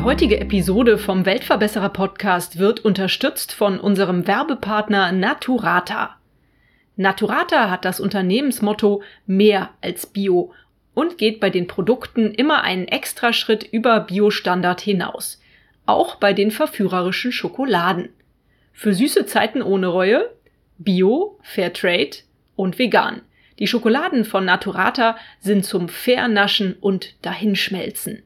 Die heutige Episode vom Weltverbesserer Podcast wird unterstützt von unserem Werbepartner Naturata. Naturata hat das Unternehmensmotto mehr als Bio und geht bei den Produkten immer einen Extraschritt über Biostandard hinaus. Auch bei den verführerischen Schokoladen. Für süße Zeiten ohne Reue, Bio, Fairtrade und vegan. Die Schokoladen von Naturata sind zum Fairnaschen und Dahinschmelzen.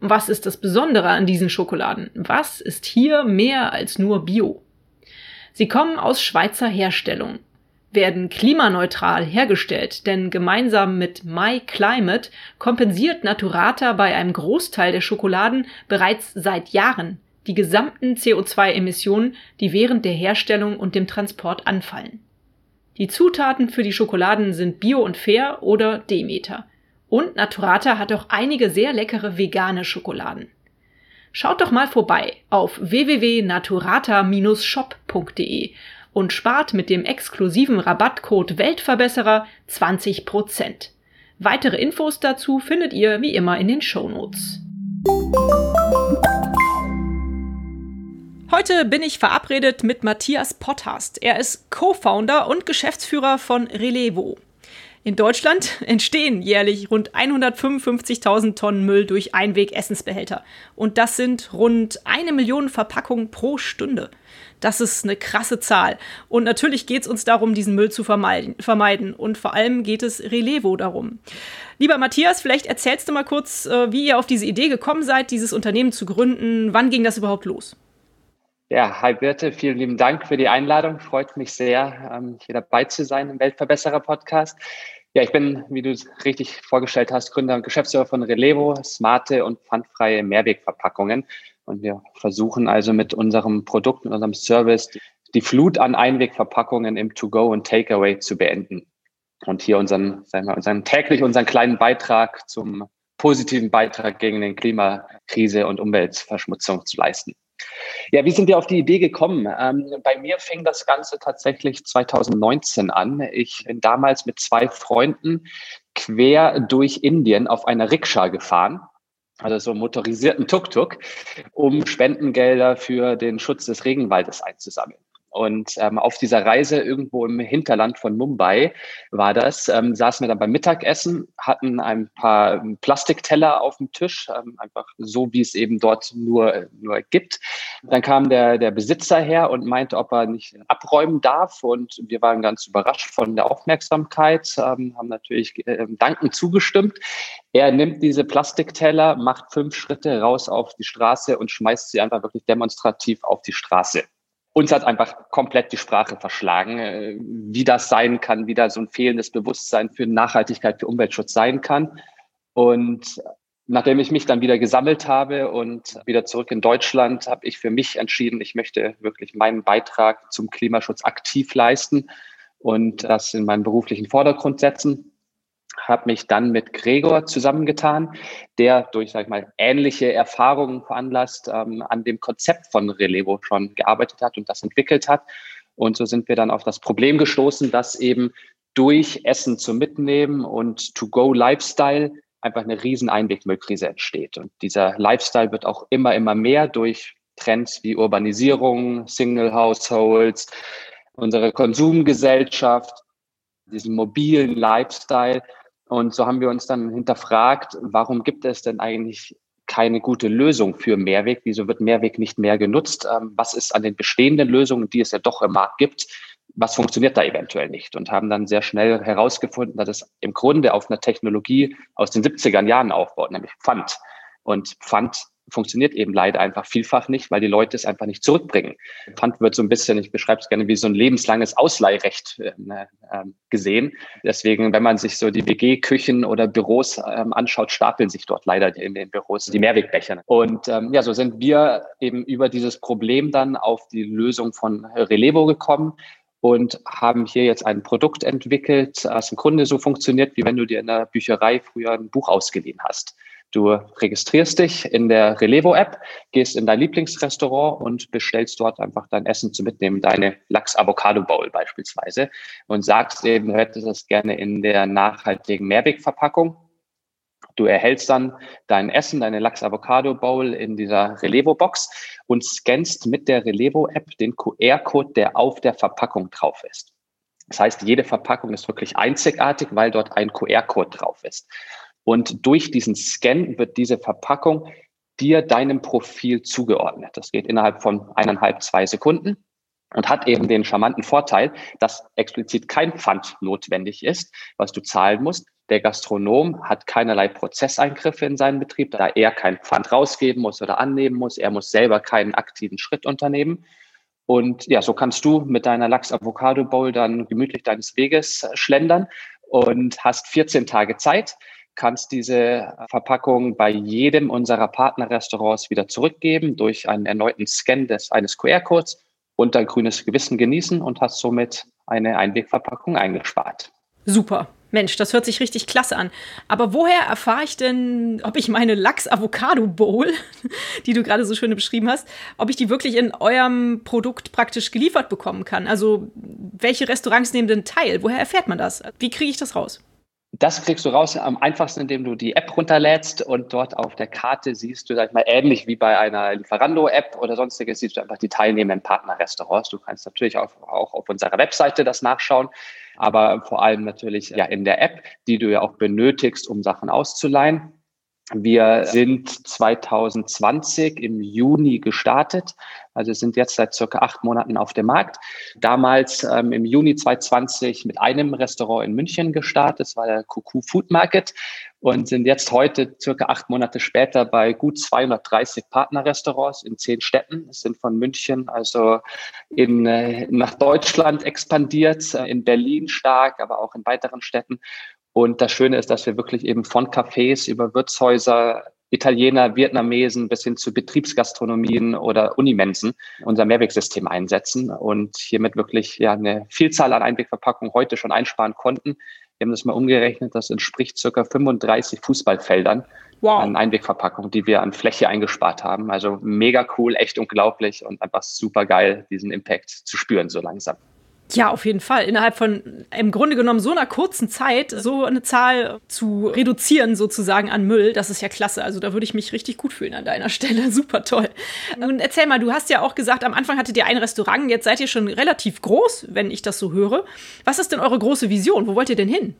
Was ist das Besondere an diesen Schokoladen? Was ist hier mehr als nur Bio? Sie kommen aus Schweizer Herstellung werden klimaneutral hergestellt, denn gemeinsam mit MyClimate kompensiert Naturata bei einem Großteil der Schokoladen bereits seit Jahren die gesamten CO2-Emissionen, die während der Herstellung und dem Transport anfallen. Die Zutaten für die Schokoladen sind bio und fair oder Demeter. Und Naturata hat auch einige sehr leckere vegane Schokoladen. Schaut doch mal vorbei auf www.naturata-shop.de und spart mit dem exklusiven Rabattcode Weltverbesserer 20%. Weitere Infos dazu findet ihr wie immer in den Shownotes. Heute bin ich verabredet mit Matthias Potthast. Er ist Co-Founder und Geschäftsführer von Relevo. In Deutschland entstehen jährlich rund 155.000 Tonnen Müll durch Einweg-Essensbehälter. Und das sind rund eine Million Verpackungen pro Stunde. Das ist eine krasse Zahl. Und natürlich geht es uns darum, diesen Müll zu vermeiden. Und vor allem geht es Relevo darum. Lieber Matthias, vielleicht erzählst du mal kurz, äh, wie ihr auf diese Idee gekommen seid, dieses Unternehmen zu gründen. Wann ging das überhaupt los? Ja, hi Birte, vielen lieben Dank für die Einladung. Freut mich sehr, ähm, hier dabei zu sein im Weltverbesserer Podcast. Ja, ich bin, wie du es richtig vorgestellt hast, Gründer und Geschäftsführer von Relevo, smarte und pfandfreie Mehrwegverpackungen. Und wir versuchen also mit unserem Produkt, mit unserem Service die Flut an Einwegverpackungen im To-Go und Takeaway zu beenden. Und hier unseren, sagen wir, unseren täglich unseren kleinen Beitrag zum positiven Beitrag gegen den Klimakrise und Umweltverschmutzung zu leisten. Ja, wie sind wir auf die Idee gekommen? Ähm, bei mir fing das Ganze tatsächlich 2019 an. Ich bin damals mit zwei Freunden quer durch Indien auf einer Rikscha gefahren also so motorisierten Tuk-Tuk, um Spendengelder für den Schutz des Regenwaldes einzusammeln. Und ähm, auf dieser Reise irgendwo im Hinterland von Mumbai war das, ähm, saßen wir dann beim Mittagessen, hatten ein paar Plastikteller auf dem Tisch, ähm, einfach so, wie es eben dort nur, nur gibt. Dann kam der, der Besitzer her und meinte, ob er nicht abräumen darf. Und wir waren ganz überrascht von der Aufmerksamkeit, ähm, haben natürlich äh, dankend zugestimmt. Er nimmt diese Plastikteller, macht fünf Schritte raus auf die Straße und schmeißt sie einfach wirklich demonstrativ auf die Straße uns hat einfach komplett die Sprache verschlagen, äh, wie das sein kann, wie da so ein fehlendes Bewusstsein für Nachhaltigkeit, für Umweltschutz sein kann. Und nachdem ich mich dann wieder gesammelt habe und wieder zurück in Deutschland, habe ich für mich entschieden, ich möchte wirklich meinen Beitrag zum Klimaschutz aktiv leisten und das in meinen beruflichen Vordergrund setzen habe mich dann mit Gregor zusammengetan, der durch, sag ich mal, ähnliche Erfahrungen veranlasst, ähm, an dem Konzept von Relevo schon gearbeitet hat und das entwickelt hat. Und so sind wir dann auf das Problem gestoßen, dass eben durch Essen zum Mitnehmen und To-Go-Lifestyle einfach eine riesen Einwegmüllkrise entsteht. Und dieser Lifestyle wird auch immer, immer mehr durch Trends wie Urbanisierung, Single Households, unsere Konsumgesellschaft, diesen mobilen Lifestyle und so haben wir uns dann hinterfragt, warum gibt es denn eigentlich keine gute Lösung für Mehrweg? Wieso wird Mehrweg nicht mehr genutzt? Ähm, was ist an den bestehenden Lösungen, die es ja doch im Markt gibt? Was funktioniert da eventuell nicht? Und haben dann sehr schnell herausgefunden, dass es im Grunde auf einer Technologie aus den 70er Jahren aufbaut, nämlich Pfand. Und Pfand funktioniert eben leider einfach vielfach nicht, weil die Leute es einfach nicht zurückbringen. Pfand wird so ein bisschen, ich beschreibe es gerne wie so ein lebenslanges Ausleihrecht äh, äh, gesehen. Deswegen, wenn man sich so die WG-Küchen oder Büros ähm, anschaut, stapeln sich dort leider in den Büros die Mehrwegbecher. Und ähm, ja, so sind wir eben über dieses Problem dann auf die Lösung von Relevo gekommen und haben hier jetzt ein Produkt entwickelt, das im Grunde so funktioniert, wie wenn du dir in der Bücherei früher ein Buch ausgeliehen hast. Du registrierst dich in der Relevo-App, gehst in dein Lieblingsrestaurant und bestellst dort einfach dein Essen zu mitnehmen, deine Lachs-Avocado-Bowl beispielsweise und sagst eben, du hättest das gerne in der nachhaltigen Mehrwegverpackung. Du erhältst dann dein Essen, deine Lachs-Avocado-Bowl in dieser Relevo-Box und scannst mit der Relevo-App den QR-Code, der auf der Verpackung drauf ist. Das heißt, jede Verpackung ist wirklich einzigartig, weil dort ein QR-Code drauf ist. Und durch diesen Scan wird diese Verpackung dir deinem Profil zugeordnet. Das geht innerhalb von eineinhalb, zwei Sekunden und hat eben den charmanten Vorteil, dass explizit kein Pfand notwendig ist, was du zahlen musst. Der Gastronom hat keinerlei Prozesseingriffe in seinen Betrieb, da er kein Pfand rausgeben muss oder annehmen muss. Er muss selber keinen aktiven Schritt unternehmen. Und ja, so kannst du mit deiner Lachs-Avocado-Bowl dann gemütlich deines Weges schlendern und hast 14 Tage Zeit, kannst diese Verpackung bei jedem unserer Partnerrestaurants wieder zurückgeben durch einen erneuten Scan des, eines QR-Codes und dein grünes Gewissen genießen und hast somit eine Einwegverpackung eingespart. Super. Mensch, das hört sich richtig klasse an. Aber woher erfahre ich denn, ob ich meine Lachs-Avocado-Bowl, die du gerade so schön beschrieben hast, ob ich die wirklich in eurem Produkt praktisch geliefert bekommen kann? Also, welche Restaurants nehmen denn teil? Woher erfährt man das? Wie kriege ich das raus? Das kriegst du raus am einfachsten, indem du die App runterlädst und dort auf der Karte siehst du, sag ich mal, ähnlich wie bei einer Lieferando-App oder sonstiges, siehst du einfach die teilnehmenden Partnerrestaurants. Du kannst natürlich auch, auch auf unserer Webseite das nachschauen, aber vor allem natürlich ja in der App, die du ja auch benötigst, um Sachen auszuleihen. Wir sind 2020 im Juni gestartet, also sind jetzt seit circa acht Monaten auf dem Markt. Damals ähm, im Juni 2020 mit einem Restaurant in München gestartet, das war der Kuku Food Market und sind jetzt heute circa acht Monate später bei gut 230 Partnerrestaurants in zehn Städten. Es sind von München also in, äh, nach Deutschland expandiert, äh, in Berlin stark, aber auch in weiteren Städten und das Schöne ist, dass wir wirklich eben von Cafés über Wirtshäuser, Italiener, Vietnamesen bis hin zu Betriebsgastronomien oder Unimensen unser Mehrwegsystem einsetzen und hiermit wirklich ja eine Vielzahl an Einwegverpackungen heute schon einsparen konnten. Wir haben das mal umgerechnet, das entspricht circa 35 Fußballfeldern wow. an Einwegverpackungen, die wir an Fläche eingespart haben. Also mega cool, echt unglaublich und einfach super geil, diesen Impact zu spüren so langsam. Ja, auf jeden Fall. Innerhalb von im Grunde genommen so einer kurzen Zeit so eine Zahl zu reduzieren sozusagen an Müll, das ist ja klasse. Also da würde ich mich richtig gut fühlen an deiner Stelle. Super toll. Und erzähl mal, du hast ja auch gesagt, am Anfang hattet ihr ein Restaurant, jetzt seid ihr schon relativ groß, wenn ich das so höre. Was ist denn eure große Vision? Wo wollt ihr denn hin?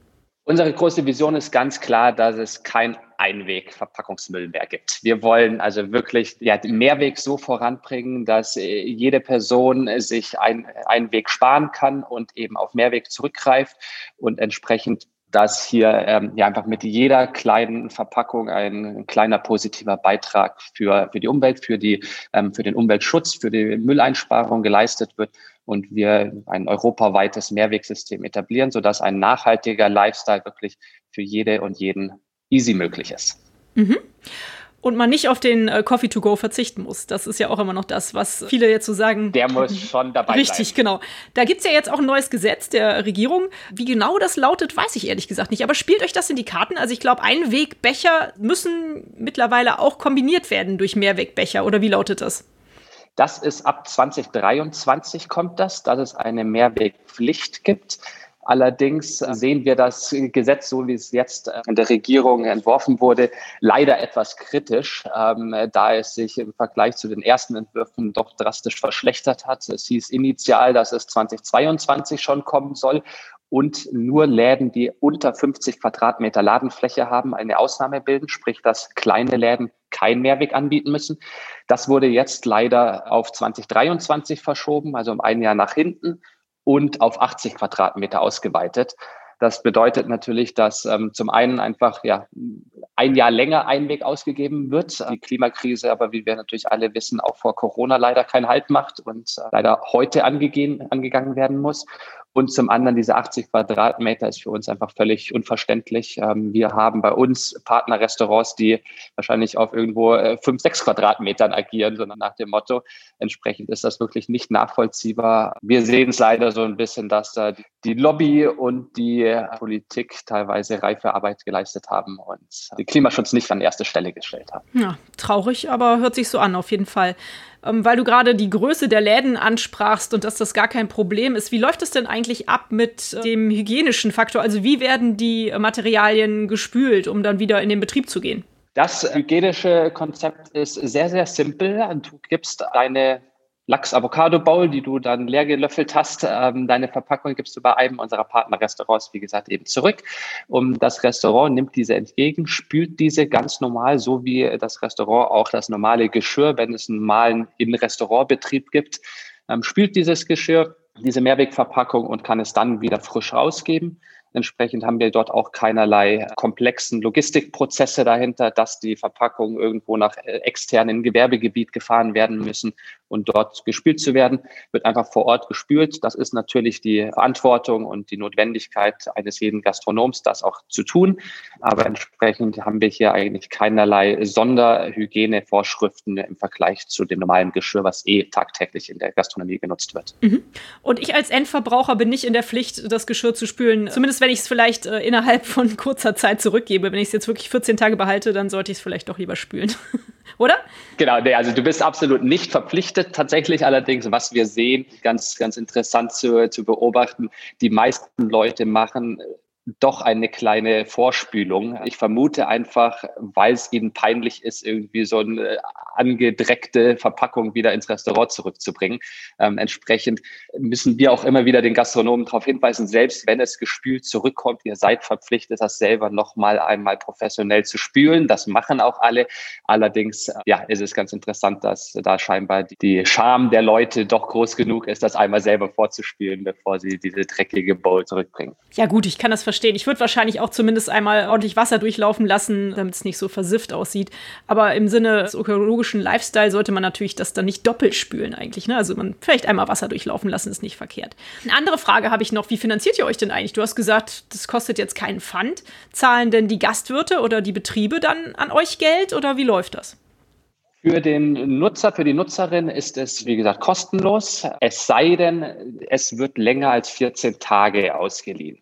Unsere große Vision ist ganz klar, dass es kein Einweg-Verpackungsmüll mehr gibt. Wir wollen also wirklich ja, den Mehrweg so voranbringen, dass äh, jede Person sich ein, einen Weg sparen kann und eben auf Mehrweg zurückgreift und entsprechend dass hier ähm, ja einfach mit jeder kleinen Verpackung ein kleiner positiver Beitrag für, für die Umwelt, für, die, ähm, für den Umweltschutz, für die Mülleinsparung geleistet wird und wir ein europaweites Mehrwegsystem etablieren, sodass ein nachhaltiger Lifestyle wirklich für jede und jeden easy möglich ist. Mhm. Und man nicht auf den äh, Coffee to go verzichten muss. Das ist ja auch immer noch das, was viele jetzt so sagen. Der muss schon dabei sein. Richtig, genau. Da gibt es ja jetzt auch ein neues Gesetz der Regierung. Wie genau das lautet, weiß ich ehrlich gesagt nicht. Aber spielt euch das in die Karten? Also ich glaube, Einwegbecher müssen mittlerweile auch kombiniert werden durch Mehrwegbecher. Oder wie lautet das? Das ist ab 2023 kommt das, dass es eine Mehrwegpflicht gibt. Allerdings sehen wir das Gesetz, so wie es jetzt äh, in der Regierung entworfen wurde, leider etwas kritisch, ähm, da es sich im Vergleich zu den ersten Entwürfen doch drastisch verschlechtert hat. Es hieß initial, dass es 2022 schon kommen soll und nur Läden, die unter 50 Quadratmeter Ladenfläche haben, eine Ausnahme bilden, sprich, dass kleine Läden kein Mehrweg anbieten müssen. Das wurde jetzt leider auf 2023 verschoben, also um ein Jahr nach hinten und auf 80 Quadratmeter ausgeweitet. Das bedeutet natürlich, dass ähm, zum einen einfach ja ein Jahr länger Einweg ausgegeben wird. Die Klimakrise, aber wie wir natürlich alle wissen, auch vor Corona leider keinen Halt macht und äh, leider heute angegangen werden muss. Und zum anderen diese 80 Quadratmeter ist für uns einfach völlig unverständlich. Ähm, wir haben bei uns Partnerrestaurants, die wahrscheinlich auf irgendwo äh, fünf, sechs Quadratmetern agieren, sondern nach dem Motto, entsprechend ist das wirklich nicht nachvollziehbar. Wir sehen es leider so ein bisschen, dass da die Lobby und die Politik teilweise reife Arbeit geleistet haben und den Klimaschutz nicht an erste Stelle gestellt haben. Ja, traurig, aber hört sich so an, auf jeden Fall ähm, weil du gerade die Größe der Läden ansprachst und dass das gar kein Problem ist. Wie läuft es denn eigentlich ab mit äh, dem hygienischen Faktor? Also wie werden die Materialien gespült, um dann wieder in den Betrieb zu gehen? Das hygienische Konzept ist sehr, sehr simpel. Du gibst deine Lachs-Avocado-Bowl, die du dann leer gelöffelt hast. Ähm, deine Verpackung gibst du bei einem unserer Partnerrestaurants, wie gesagt, eben zurück. Und das Restaurant nimmt diese entgegen, spült diese ganz normal, so wie das Restaurant auch das normale Geschirr, wenn es einen normalen In-Restaurantbetrieb gibt, ähm, spült dieses Geschirr, diese Mehrwegverpackung und kann es dann wieder frisch rausgeben. Entsprechend haben wir dort auch keinerlei komplexen Logistikprozesse dahinter, dass die Verpackungen irgendwo nach äh, externen Gewerbegebiet gefahren werden müssen und dort gespült zu werden, wird einfach vor Ort gespült. Das ist natürlich die Verantwortung und die Notwendigkeit eines jeden Gastronoms, das auch zu tun. Aber entsprechend haben wir hier eigentlich keinerlei Sonderhygienevorschriften im Vergleich zu dem normalen Geschirr, was eh tagtäglich in der Gastronomie genutzt wird. Mhm. Und ich als Endverbraucher bin nicht in der Pflicht, das Geschirr zu spülen, zumindest wenn ich es vielleicht äh, innerhalb von kurzer Zeit zurückgebe. Wenn ich es jetzt wirklich 14 Tage behalte, dann sollte ich es vielleicht doch lieber spülen. Oder? Genau, nee, also du bist absolut nicht verpflichtet. Tatsächlich allerdings, was wir sehen, ganz, ganz interessant zu, zu beobachten, die meisten Leute machen doch eine kleine Vorspülung. Ich vermute einfach, weil es ihnen peinlich ist, irgendwie so eine angedreckte Verpackung wieder ins Restaurant zurückzubringen. Ähm, entsprechend müssen wir auch immer wieder den Gastronomen darauf hinweisen, selbst wenn es gespült zurückkommt, ihr seid verpflichtet, das selber nochmal einmal professionell zu spülen. Das machen auch alle. Allerdings, ja, ist es ganz interessant, dass da scheinbar die Scham der Leute doch groß genug ist, das einmal selber vorzuspülen, bevor sie diese dreckige Bowl zurückbringen. Ja gut, ich kann das verstehen verstehen. Ich würde wahrscheinlich auch zumindest einmal ordentlich Wasser durchlaufen lassen, damit es nicht so versifft aussieht. Aber im Sinne des ökologischen Lifestyle sollte man natürlich das dann nicht doppelt spülen eigentlich. Ne? Also man vielleicht einmal Wasser durchlaufen lassen, ist nicht verkehrt. Eine andere Frage habe ich noch. Wie finanziert ihr euch denn eigentlich? Du hast gesagt, das kostet jetzt keinen Pfand. Zahlen denn die Gastwirte oder die Betriebe dann an euch Geld oder wie läuft das? Für den Nutzer, für die Nutzerin ist es, wie gesagt, kostenlos. Es sei denn, es wird länger als 14 Tage ausgeliehen.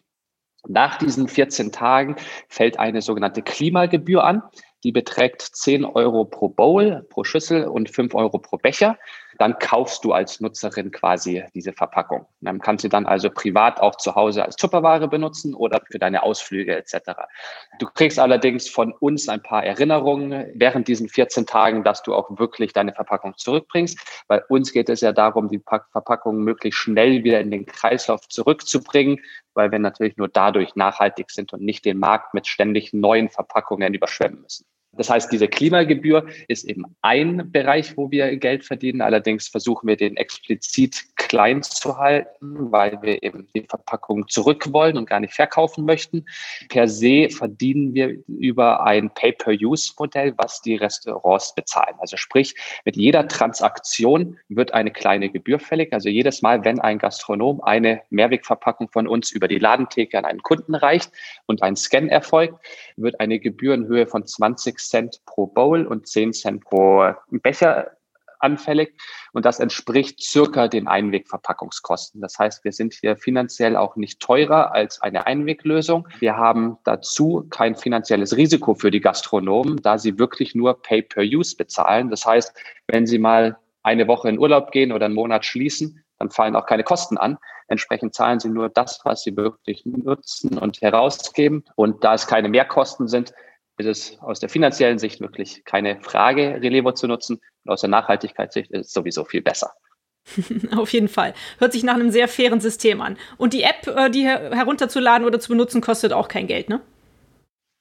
Nach diesen 14 Tagen fällt eine sogenannte Klimagebühr an. Die beträgt 10 Euro pro Bowl, pro Schüssel und 5 Euro pro Becher. Dann kaufst du als Nutzerin quasi diese Verpackung. Dann kannst du dann also privat auch zu Hause als Tupperware benutzen oder für deine Ausflüge etc. Du kriegst allerdings von uns ein paar Erinnerungen während diesen 14 Tagen, dass du auch wirklich deine Verpackung zurückbringst. Bei uns geht es ja darum, die Verpackung möglichst schnell wieder in den Kreislauf zurückzubringen, weil wir natürlich nur dadurch nachhaltig sind und nicht den Markt mit ständig neuen Verpackungen überschwemmen müssen. Das heißt, diese Klimagebühr ist eben ein Bereich, wo wir Geld verdienen. Allerdings versuchen wir den explizit klein zu halten, weil wir eben die Verpackung zurück wollen und gar nicht verkaufen möchten. Per se verdienen wir über ein Pay-per-Use-Modell, was die Restaurants bezahlen. Also sprich, mit jeder Transaktion wird eine kleine Gebühr fällig. Also jedes Mal, wenn ein Gastronom eine Mehrwegverpackung von uns über die Ladentheke an einen Kunden reicht und ein Scan erfolgt, wird eine Gebühr in Höhe von 20 Cent pro Bowl und 10 Cent pro Becher anfällig und das entspricht circa den Einwegverpackungskosten. Das heißt, wir sind hier finanziell auch nicht teurer als eine Einweglösung. Wir haben dazu kein finanzielles Risiko für die Gastronomen, da sie wirklich nur Pay-per-Use bezahlen. Das heißt, wenn sie mal eine Woche in Urlaub gehen oder einen Monat schließen, dann fallen auch keine Kosten an. Entsprechend zahlen sie nur das, was sie wirklich nutzen und herausgeben. Und da es keine Mehrkosten sind, ist es aus der finanziellen Sicht wirklich keine Frage, Relevo zu nutzen. Und aus der Nachhaltigkeitssicht ist es sowieso viel besser. Auf jeden Fall. Hört sich nach einem sehr fairen System an. Und die App, äh, die herunterzuladen oder zu benutzen, kostet auch kein Geld, ne?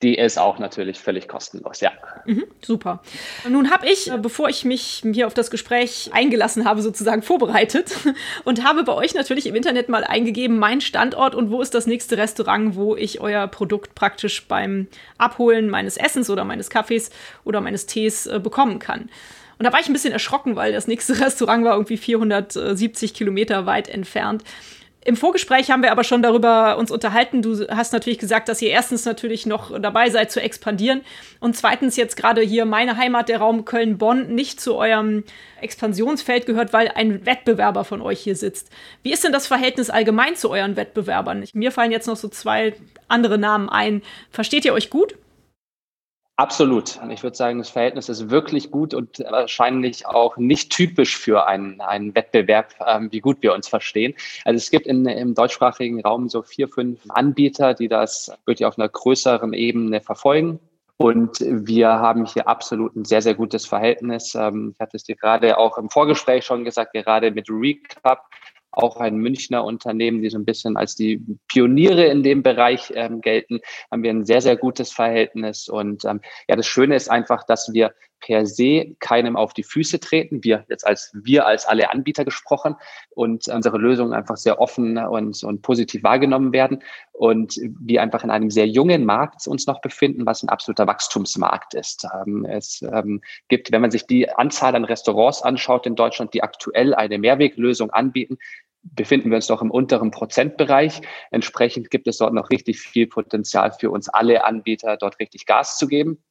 Die ist auch natürlich völlig kostenlos, ja. Mhm, super. Nun habe ich, äh, bevor ich mich hier auf das Gespräch eingelassen habe, sozusagen vorbereitet und habe bei euch natürlich im Internet mal eingegeben, mein Standort und wo ist das nächste Restaurant, wo ich euer Produkt praktisch beim Abholen meines Essens oder meines Kaffees oder meines Tees äh, bekommen kann. Und da war ich ein bisschen erschrocken, weil das nächste Restaurant war irgendwie 470 Kilometer weit entfernt. Im Vorgespräch haben wir aber schon darüber uns unterhalten. Du hast natürlich gesagt, dass ihr erstens natürlich noch dabei seid zu expandieren und zweitens jetzt gerade hier meine Heimat, der Raum Köln-Bonn, nicht zu eurem Expansionsfeld gehört, weil ein Wettbewerber von euch hier sitzt. Wie ist denn das Verhältnis allgemein zu euren Wettbewerbern? Mir fallen jetzt noch so zwei andere Namen ein. Versteht ihr euch gut? Absolut. Ich würde sagen, das Verhältnis ist wirklich gut und wahrscheinlich auch nicht typisch für einen, einen Wettbewerb, ähm, wie gut wir uns verstehen. Also es gibt in, im deutschsprachigen Raum so vier, fünf Anbieter, die das wirklich auf einer größeren Ebene verfolgen. Und wir haben hier absolut ein sehr, sehr gutes Verhältnis. Ähm, ich hatte es dir gerade auch im Vorgespräch schon gesagt, gerade mit Recap auch ein Münchner Unternehmen, die so ein bisschen als die Pioniere in dem Bereich ähm, gelten, haben wir ein sehr, sehr gutes Verhältnis. Und ähm, ja, das Schöne ist einfach, dass wir per se keinem auf die Füße treten. Wir jetzt als wir als alle Anbieter gesprochen und unsere Lösungen einfach sehr offen und, und positiv wahrgenommen werden und wir einfach in einem sehr jungen Markt uns noch befinden, was ein absoluter Wachstumsmarkt ist. Ähm, es ähm, gibt, wenn man sich die Anzahl an Restaurants anschaut in Deutschland, die aktuell eine Mehrweglösung anbieten, befinden wir uns doch im unteren Prozentbereich. Entsprechend gibt es dort noch richtig viel Potenzial für uns alle Anbieter, dort richtig Gas zu geben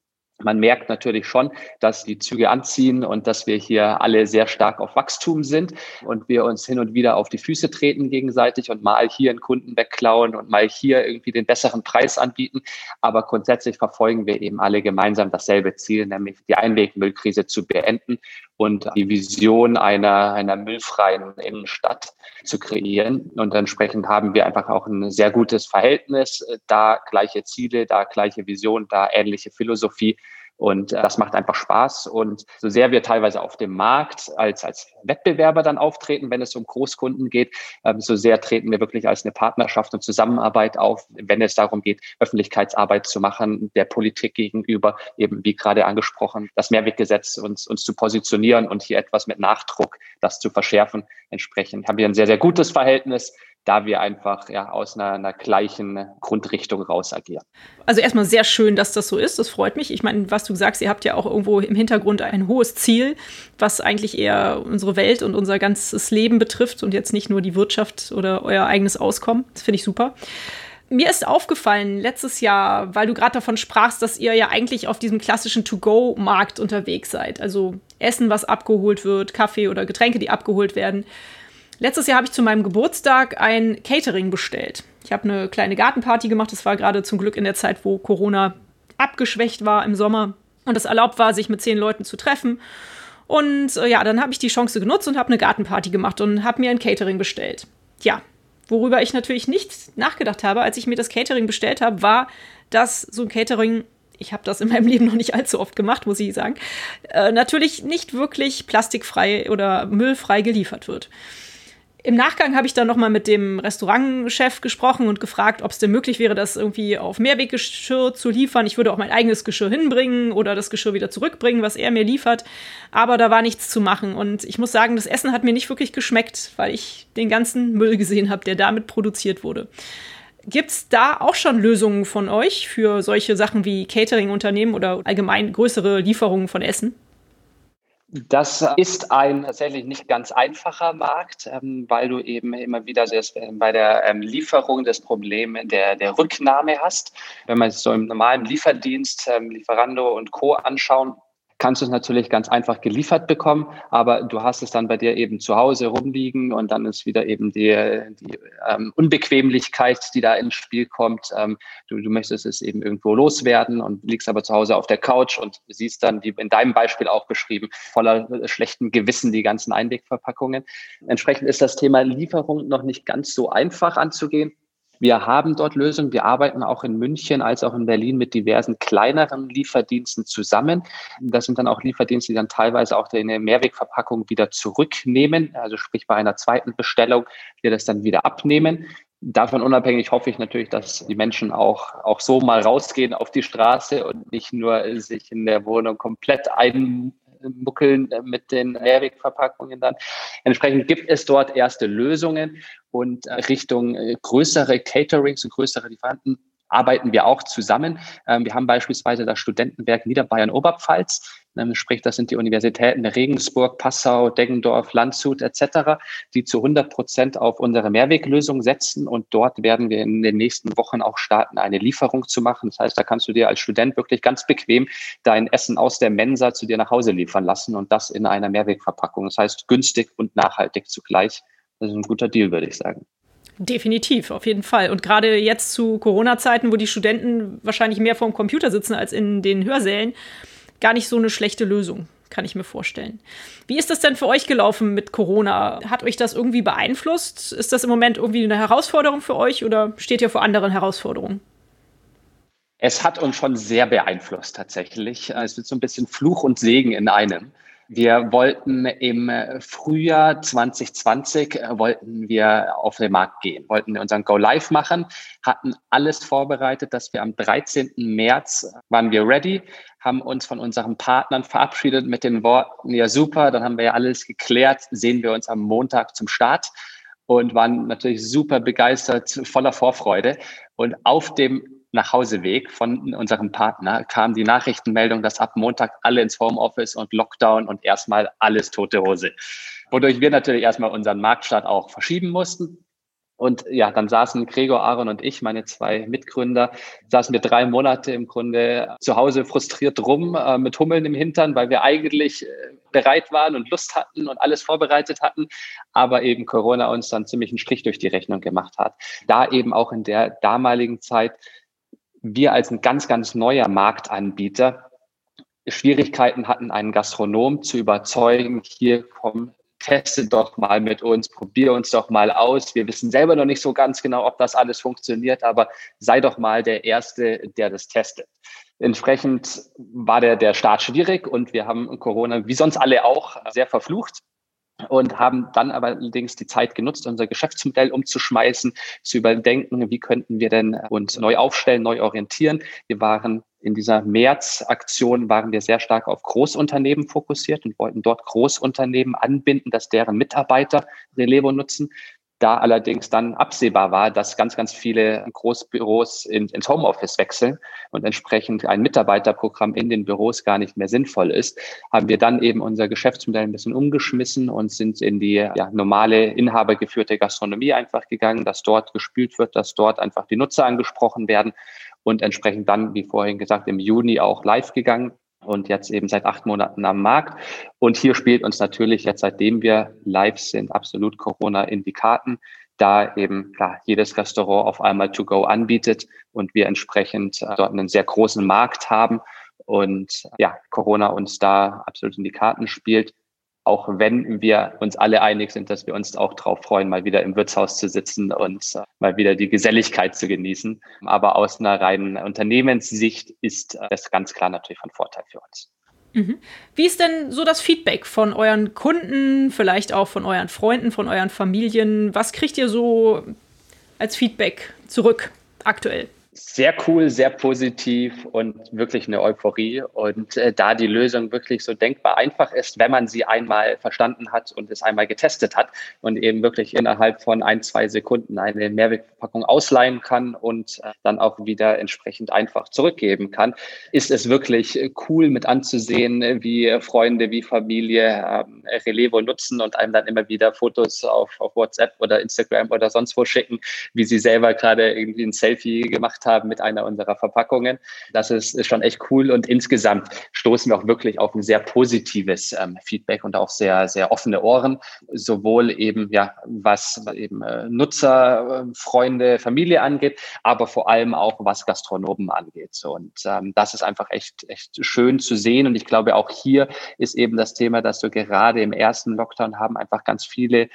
man merkt natürlich schon, dass die Züge anziehen und dass wir hier alle sehr stark auf Wachstum sind und wir uns hin und wieder auf die Füße treten gegenseitig und mal hier einen Kunden wegklauen und mal hier irgendwie den besseren Preis anbieten. Aber grundsätzlich verfolgen wir eben alle gemeinsam dasselbe Ziel, nämlich die Einwegmüllkrise zu beenden und die Vision einer, einer müllfreien Innenstadt zu kreieren. Und entsprechend haben wir einfach auch ein sehr gutes Verhältnis, da gleiche Ziele, da gleiche Vision, da ähnliche Philosophie. Und äh, das macht einfach Spaß. Und so sehr wir teilweise auf dem Markt als, als Wettbewerber dann auftreten, wenn es um Großkunden geht, ähm, so sehr treten wir wirklich als eine Partnerschaft und Zusammenarbeit auf, wenn es darum geht, Öffentlichkeitsarbeit zu machen, der Politik gegenüber, eben wie gerade angesprochen, das Mehrweggesetz uns, uns zu positionieren und hier etwas mit Nachdruck das zu verschärfen. Entsprechend haben wir ein sehr, sehr gutes Verhältnis da wir einfach ja, aus einer, einer, gleichen Grundrichtung raus agieren. Also erstmal sehr schön, dass das so ist. Das freut mich. Ich meine, was du sagst, ihr habt ja auch irgendwo im Hintergrund ein hohes Ziel, was eigentlich eher unsere Welt und unser ganzes Leben betrifft und jetzt nicht nur die Wirtschaft oder euer eigenes Auskommen. Das finde ich super. Mir ist aufgefallen letztes Jahr, weil du gerade davon sprachst, dass ihr ja eigentlich auf diesem klassischen To-Go-Markt unterwegs seid. Also Essen, was abgeholt wird, Kaffee oder Getränke, die abgeholt werden. Letztes Jahr habe ich zu meinem Geburtstag ein Catering bestellt. Ich habe eine kleine Gartenparty gemacht. Das war gerade zum Glück in der Zeit, wo Corona abgeschwächt war im Sommer und es erlaubt war, sich mit zehn Leuten zu treffen. Und äh, ja, dann habe ich die Chance genutzt und habe eine Gartenparty gemacht und habe mir ein Catering bestellt. Ja, worüber ich natürlich nicht nachgedacht habe, als ich mir das Catering bestellt habe, war, dass so ein Catering ich habe das in meinem Leben noch nicht allzu oft gemacht, muss ich sagen, äh, natürlich nicht wirklich plastikfrei oder müllfrei geliefert wird. Im Nachgang habe ich dann nochmal mit dem Restaurantchef gesprochen und gefragt, ob es denn möglich wäre, das irgendwie auf Mehrweggeschirr zu liefern. Ich würde auch mein eigenes Geschirr hinbringen oder das Geschirr wieder zurückbringen, was er mir liefert. Aber da war nichts zu machen. Und ich muss sagen, das Essen hat mir nicht wirklich geschmeckt, weil ich den ganzen Müll gesehen habe, der damit produziert wurde. Gibt es da auch schon Lösungen von euch für solche Sachen wie Catering-Unternehmen oder allgemein größere Lieferungen von Essen? Das ist ein tatsächlich nicht ganz einfacher Markt, ähm, weil du eben immer wieder bei der ähm, Lieferung das Problem der, der Rücknahme hast. Wenn man es so im normalen Lieferdienst, ähm, Lieferando und Co. anschauen, kannst du es natürlich ganz einfach geliefert bekommen, aber du hast es dann bei dir eben zu Hause rumliegen und dann ist wieder eben die, die ähm, Unbequemlichkeit, die da ins Spiel kommt. Ähm, du, du möchtest es eben irgendwo loswerden und liegst aber zu Hause auf der Couch und siehst dann, wie in deinem Beispiel auch beschrieben, voller schlechten Gewissen die ganzen Einwegverpackungen. Entsprechend ist das Thema Lieferung noch nicht ganz so einfach anzugehen. Wir haben dort Lösungen. Wir arbeiten auch in München als auch in Berlin mit diversen kleineren Lieferdiensten zusammen. Das sind dann auch Lieferdienste, die dann teilweise auch eine Mehrwegverpackung wieder zurücknehmen. Also sprich bei einer zweiten Bestellung wir das dann wieder abnehmen. davon unabhängig hoffe ich natürlich, dass die Menschen auch, auch so mal rausgehen auf die Straße und nicht nur sich in der Wohnung komplett einmuckeln mit den Mehrwegverpackungen dann. Entsprechend gibt es dort erste Lösungen und Richtung größere Caterings und größere Lieferanten arbeiten wir auch zusammen. Ähm, wir haben beispielsweise das Studentenwerk Niederbayern-Oberpfalz, ähm, sprich, das sind die Universitäten Regensburg, Passau, Deggendorf, Landshut etc., die zu 100 Prozent auf unsere Mehrweglösung setzen und dort werden wir in den nächsten Wochen auch starten, eine Lieferung zu machen. Das heißt, da kannst du dir als Student wirklich ganz bequem dein Essen aus der Mensa zu dir nach Hause liefern lassen und das in einer Mehrwegverpackung. Das heißt, günstig und nachhaltig zugleich. Das ist ein guter Deal, würde ich sagen. Definitiv, auf jeden Fall. Und gerade jetzt zu Corona-Zeiten, wo die Studenten wahrscheinlich mehr vor dem Computer sitzen als in den Hörsälen, gar nicht so eine schlechte Lösung, kann ich mir vorstellen. Wie ist das denn für euch gelaufen mit Corona? Hat euch das irgendwie beeinflusst? Ist das im Moment irgendwie eine Herausforderung für euch oder steht ihr vor anderen Herausforderungen? Es hat uns schon sehr beeinflusst tatsächlich. Es ist so ein bisschen Fluch und Segen in einem. Wir wollten im Frühjahr 2020 äh, wollten wir auf den Markt gehen, wollten unseren Go Live machen, hatten alles vorbereitet, dass wir am 13. März waren wir ready, haben uns von unseren Partnern verabschiedet mit den Worten, ja super, dann haben wir ja alles geklärt, sehen wir uns am Montag zum Start und waren natürlich super begeistert, voller Vorfreude. Und auf dem Nachhauseweg von unserem Partner kam die Nachrichtenmeldung, dass ab Montag alle ins Homeoffice und Lockdown und erstmal alles tote Hose. Wodurch wir natürlich erstmal unseren Marktstart auch verschieben mussten. Und ja, dann saßen Gregor, Aaron und ich, meine zwei Mitgründer, saßen wir drei Monate im Grunde zu Hause frustriert rum, äh, mit Hummeln im Hintern, weil wir eigentlich äh, bereit waren und Lust hatten und alles vorbereitet hatten, aber eben Corona uns dann ziemlich einen Strich durch die Rechnung gemacht hat. Da eben auch in der damaligen Zeit wir als ein ganz, ganz neuer Marktanbieter Schwierigkeiten hatten, einen Gastronom zu überzeugen, hier komm, teste doch mal mit uns, probier uns doch mal aus. Wir wissen selber noch nicht so ganz genau, ob das alles funktioniert, aber sei doch mal der Erste, der das testet. Entsprechend war der, der Start schwierig und wir haben Corona, wie sonst alle auch, sehr verflucht und haben dann aber allerdings die Zeit genutzt, unser Geschäftsmodell umzuschmeißen, zu überdenken, wie könnten wir denn uns neu aufstellen, neu orientieren. Wir waren in dieser März-Aktion waren wir sehr stark auf Großunternehmen fokussiert und wollten dort Großunternehmen anbinden, dass deren Mitarbeiter Relevo nutzen. Da allerdings dann absehbar war, dass ganz, ganz viele Großbüros in, ins Homeoffice wechseln und entsprechend ein Mitarbeiterprogramm in den Büros gar nicht mehr sinnvoll ist, haben wir dann eben unser Geschäftsmodell ein bisschen umgeschmissen und sind in die ja, normale inhabergeführte Gastronomie einfach gegangen, dass dort gespült wird, dass dort einfach die Nutzer angesprochen werden und entsprechend dann, wie vorhin gesagt, im Juni auch live gegangen und jetzt eben seit acht Monaten am Markt. Und hier spielt uns natürlich jetzt, seitdem wir live sind, absolut Corona in die Karten, da eben klar jedes Restaurant auf einmal to go anbietet und wir entsprechend äh, dort einen sehr großen Markt haben und ja, Corona uns da absolut in die Karten spielt auch wenn wir uns alle einig sind, dass wir uns auch darauf freuen, mal wieder im Wirtshaus zu sitzen und äh, mal wieder die Geselligkeit zu genießen. Aber aus einer reinen Unternehmenssicht ist das ganz klar natürlich von Vorteil für uns. Mhm. Wie ist denn so das Feedback von euren Kunden, vielleicht auch von euren Freunden, von euren Familien? Was kriegt ihr so als Feedback zurück aktuell? Sehr cool, sehr positiv und wirklich eine Euphorie. Und äh, da die Lösung wirklich so denkbar einfach ist, wenn man sie einmal verstanden hat und es einmal getestet hat und eben wirklich innerhalb von ein, zwei Sekunden eine Mehrwegverpackung ausleihen kann und äh, dann auch wieder entsprechend einfach zurückgeben kann, ist es wirklich cool mit anzusehen, wie Freunde, wie Familie ähm, Relevo nutzen und einem dann immer wieder Fotos auf, auf WhatsApp oder Instagram oder sonst wo schicken, wie sie selber gerade irgendwie ein Selfie gemacht haben mit einer unserer Verpackungen. Das ist, ist schon echt cool und insgesamt stoßen wir auch wirklich auf ein sehr positives ähm, Feedback und auch sehr, sehr offene Ohren, sowohl eben, ja, was eben äh, Nutzer, äh, Freunde, Familie angeht, aber vor allem auch was Gastronomen angeht. Und ähm, das ist einfach echt, echt schön zu sehen. Und ich glaube, auch hier ist eben das Thema, dass wir gerade im ersten Lockdown haben einfach ganz viele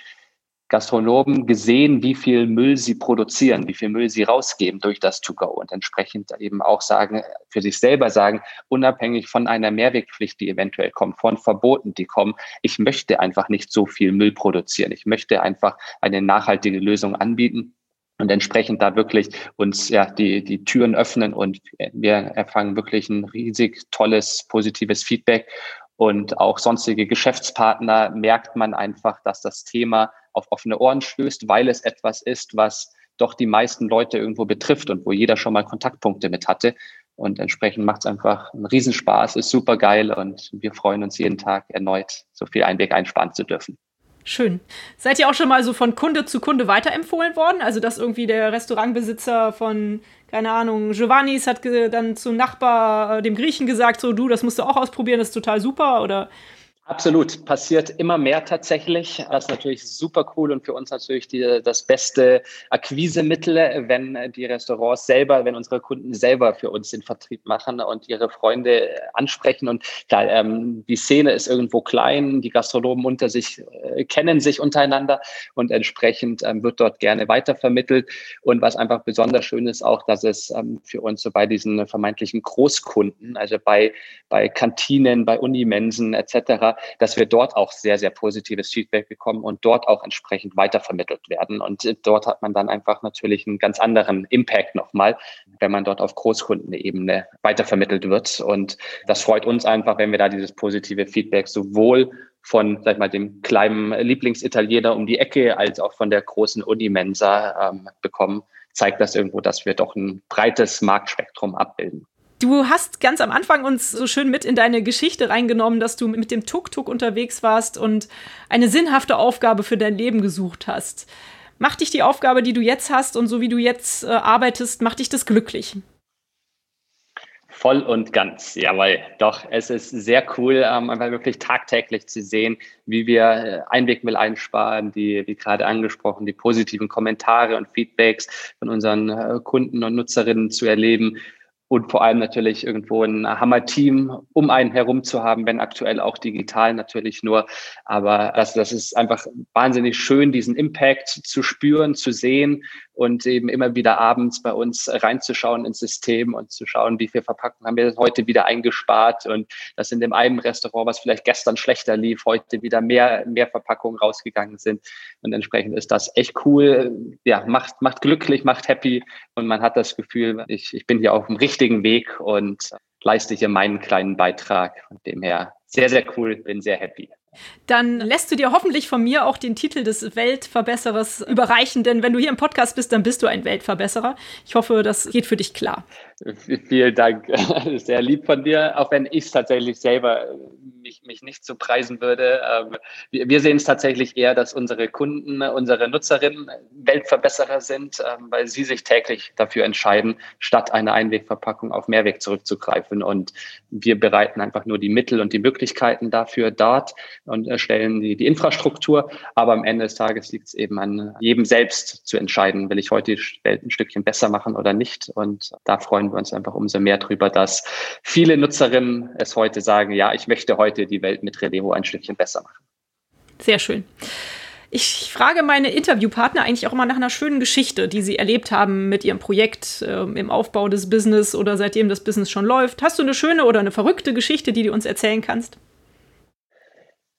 Gastronomen gesehen, wie viel Müll sie produzieren, wie viel Müll sie rausgeben durch das To-Go und entsprechend eben auch sagen, für sich selber sagen, unabhängig von einer Mehrwegpflicht, die eventuell kommt, von Verboten, die kommen, ich möchte einfach nicht so viel Müll produzieren. Ich möchte einfach eine nachhaltige Lösung anbieten und entsprechend da wirklich uns ja die, die Türen öffnen und wir erfangen wirklich ein riesig tolles, positives Feedback. Und auch sonstige Geschäftspartner merkt man einfach, dass das Thema auf offene Ohren stößt, weil es etwas ist, was doch die meisten Leute irgendwo betrifft und wo jeder schon mal Kontaktpunkte mit hatte. Und entsprechend macht es einfach einen Riesenspaß, ist super geil und wir freuen uns jeden Tag erneut, so viel Einweg einsparen zu dürfen. Schön. Seid ihr auch schon mal so von Kunde zu Kunde weiterempfohlen worden? Also, dass irgendwie der Restaurantbesitzer von, keine Ahnung, Giovannis hat dann zum Nachbar, äh, dem Griechen gesagt, so, du, das musst du auch ausprobieren, das ist total super? Oder Absolut, passiert immer mehr tatsächlich. Das ist natürlich super cool und für uns natürlich die, das beste Akquisemittel, wenn die Restaurants selber, wenn unsere Kunden selber für uns den Vertrieb machen und ihre Freunde ansprechen. Und klar, ähm, die Szene ist irgendwo klein, die Gastronomen unter sich äh, kennen sich untereinander und entsprechend ähm, wird dort gerne weitervermittelt. Und was einfach besonders schön ist auch, dass es ähm, für uns so bei diesen vermeintlichen Großkunden, also bei, bei Kantinen, bei Unimensen etc., dass wir dort auch sehr, sehr positives Feedback bekommen und dort auch entsprechend weitervermittelt werden. Und äh, dort hat man dann einfach natürlich einen ganz anderen Impact nochmal, wenn man dort auf Großkundenebene weitervermittelt wird. Und das freut uns einfach, wenn wir da dieses positive Feedback sowohl von, sag ich mal, dem kleinen Lieblingsitaliener um die Ecke als auch von der großen Unimensa ähm, bekommen, zeigt das irgendwo, dass wir doch ein breites Marktspektrum abbilden. Du hast ganz am Anfang uns so schön mit in deine Geschichte reingenommen, dass du mit dem Tuk-Tuk unterwegs warst und eine sinnhafte Aufgabe für dein Leben gesucht hast. Macht dich die Aufgabe, die du jetzt hast und so wie du jetzt äh, arbeitest, macht dich das glücklich? Voll und ganz, jawohl. Doch, es ist sehr cool, ähm, einfach wirklich tagtäglich zu sehen, wie wir äh, Einwegmüll einsparen, die, wie gerade angesprochen, die positiven Kommentare und Feedbacks von unseren äh, Kunden und Nutzerinnen zu erleben und vor allem natürlich irgendwo ein Hammer-Team um einen herum zu haben, wenn aktuell auch digital natürlich nur. Aber das, das ist einfach wahnsinnig schön, diesen Impact zu spüren, zu sehen und eben immer wieder abends bei uns reinzuschauen ins System und zu schauen, wie viel Verpackungen haben wir heute wieder eingespart und dass in dem einen Restaurant, was vielleicht gestern schlechter lief, heute wieder mehr, mehr Verpackungen rausgegangen sind. Und entsprechend ist das echt cool. Ja, macht, macht glücklich, macht happy und man hat das Gefühl, ich, ich bin hier auf dem richtigen Weg und leiste hier meinen kleinen Beitrag. Von dem her sehr, sehr cool, bin sehr happy. Dann lässt du dir hoffentlich von mir auch den Titel des Weltverbesserers überreichen, denn wenn du hier im Podcast bist, dann bist du ein Weltverbesserer. Ich hoffe, das geht für dich klar. Vielen Dank. Sehr lieb von dir, auch wenn ich es tatsächlich selber mich, mich nicht so preisen würde. Ähm, wir sehen es tatsächlich eher, dass unsere Kunden, unsere Nutzerinnen Weltverbesserer sind, ähm, weil sie sich täglich dafür entscheiden, statt einer Einwegverpackung auf Mehrweg zurückzugreifen. Und wir bereiten einfach nur die Mittel und die Möglichkeiten dafür dort und erstellen die, die Infrastruktur. Aber am Ende des Tages liegt es eben an jedem selbst zu entscheiden, will ich heute die Welt ein Stückchen besser machen oder nicht. Und da freuen wir uns einfach umso mehr drüber, dass viele Nutzerinnen es heute sagen, ja, ich möchte heute die Welt mit Relevo ein Stückchen besser machen. Sehr schön. Ich frage meine Interviewpartner eigentlich auch immer nach einer schönen Geschichte, die sie erlebt haben mit ihrem Projekt äh, im Aufbau des Business oder seitdem das Business schon läuft. Hast du eine schöne oder eine verrückte Geschichte, die du uns erzählen kannst?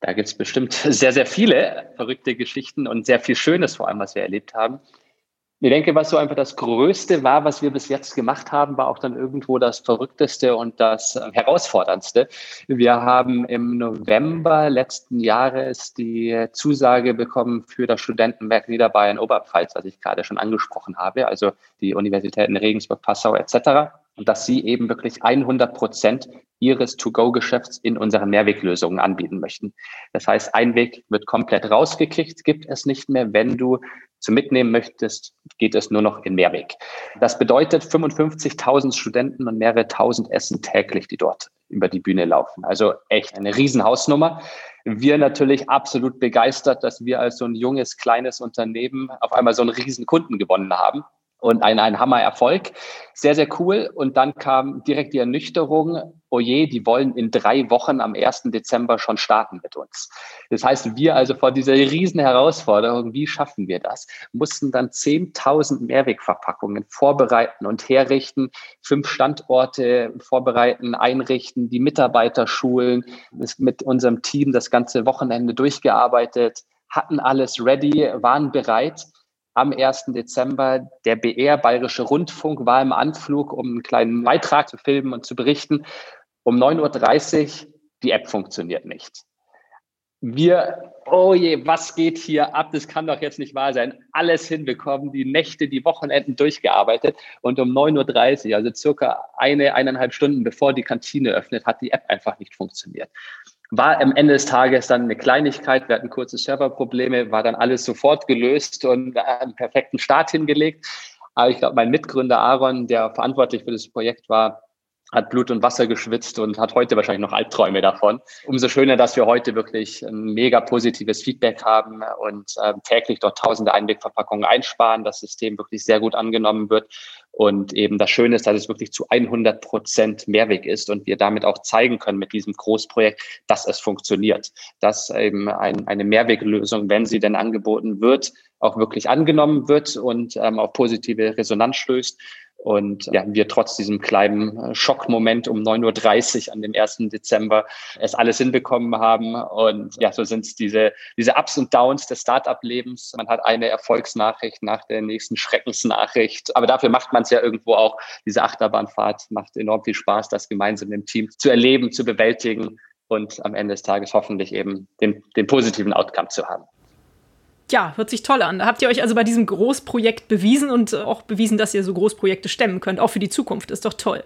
Da gibt es bestimmt sehr, sehr viele verrückte Geschichten und sehr viel Schönes vor allem, was wir erlebt haben. Ich denke, was so einfach das Größte war, was wir bis jetzt gemacht haben, war auch dann irgendwo das Verrückteste und das Herausforderndste. Wir haben im November letzten Jahres die Zusage bekommen für das Studentenwerk Niederbayern Oberpfalz, was ich gerade schon angesprochen habe, also die Universitäten Regensburg, Passau etc und dass sie eben wirklich 100 Prozent ihres To-Go-Geschäfts in unseren Mehrweglösungen anbieten möchten. Das heißt, Einweg wird komplett rausgekickt, gibt es nicht mehr. Wenn du zum Mitnehmen möchtest, geht es nur noch in Mehrweg. Das bedeutet 55.000 Studenten und mehrere tausend Essen täglich, die dort über die Bühne laufen. Also echt eine Riesenhausnummer. Wir natürlich absolut begeistert, dass wir als so ein junges, kleines Unternehmen auf einmal so einen riesen Kunden gewonnen haben und ein, ein Hammererfolg. Sehr, sehr cool. Und dann kam direkt die Ernüchterung, oh je, die wollen in drei Wochen am 1. Dezember schon starten mit uns. Das heißt, wir also vor dieser riesen Herausforderung, wie schaffen wir das, mussten dann 10.000 Mehrwegverpackungen vorbereiten und herrichten, fünf Standorte vorbereiten, einrichten, die Mitarbeiter schulen, mit unserem Team das ganze Wochenende durchgearbeitet, hatten alles ready, waren bereit am 1. Dezember. Der BR Bayerische Rundfunk war im Anflug, um einen kleinen Beitrag zu filmen und zu berichten. Um 9.30 Uhr, die App funktioniert nicht. Wir, oh je, was geht hier ab? Das kann doch jetzt nicht wahr sein. Alles hinbekommen, die Nächte, die Wochenenden durchgearbeitet und um 9.30 Uhr, also circa eine, eineinhalb Stunden bevor die Kantine öffnet, hat die App einfach nicht funktioniert. War am Ende des Tages dann eine Kleinigkeit. Wir hatten kurze Serverprobleme, war dann alles sofort gelöst und einen perfekten Start hingelegt. Aber ich glaube, mein Mitgründer Aaron, der verantwortlich für das Projekt war, hat Blut und Wasser geschwitzt und hat heute wahrscheinlich noch Albträume davon. Umso schöner, dass wir heute wirklich ein mega positives Feedback haben und äh, täglich dort tausende Einwegverpackungen einsparen, das System wirklich sehr gut angenommen wird und eben das Schöne ist, dass es wirklich zu 100 Prozent Mehrweg ist und wir damit auch zeigen können mit diesem Großprojekt, dass es funktioniert, dass eben ein, eine Mehrweglösung, wenn sie denn angeboten wird, auch wirklich angenommen wird und ähm, auf positive Resonanz stößt und ja, wir trotz diesem kleinen äh, Schockmoment um 9.30 Uhr an dem 1. Dezember es alles hinbekommen haben. Und ja, so sind es diese, diese Ups und Downs des Startup-Lebens. Man hat eine Erfolgsnachricht nach der nächsten Schreckensnachricht. Aber dafür macht man es ja irgendwo auch. Diese Achterbahnfahrt macht enorm viel Spaß, das gemeinsam im Team zu erleben, zu bewältigen und am Ende des Tages hoffentlich eben den, den positiven Outcome zu haben. Ja, hört sich toll an. Da habt ihr euch also bei diesem Großprojekt bewiesen und auch bewiesen, dass ihr so Großprojekte stemmen könnt, auch für die Zukunft. Ist doch toll.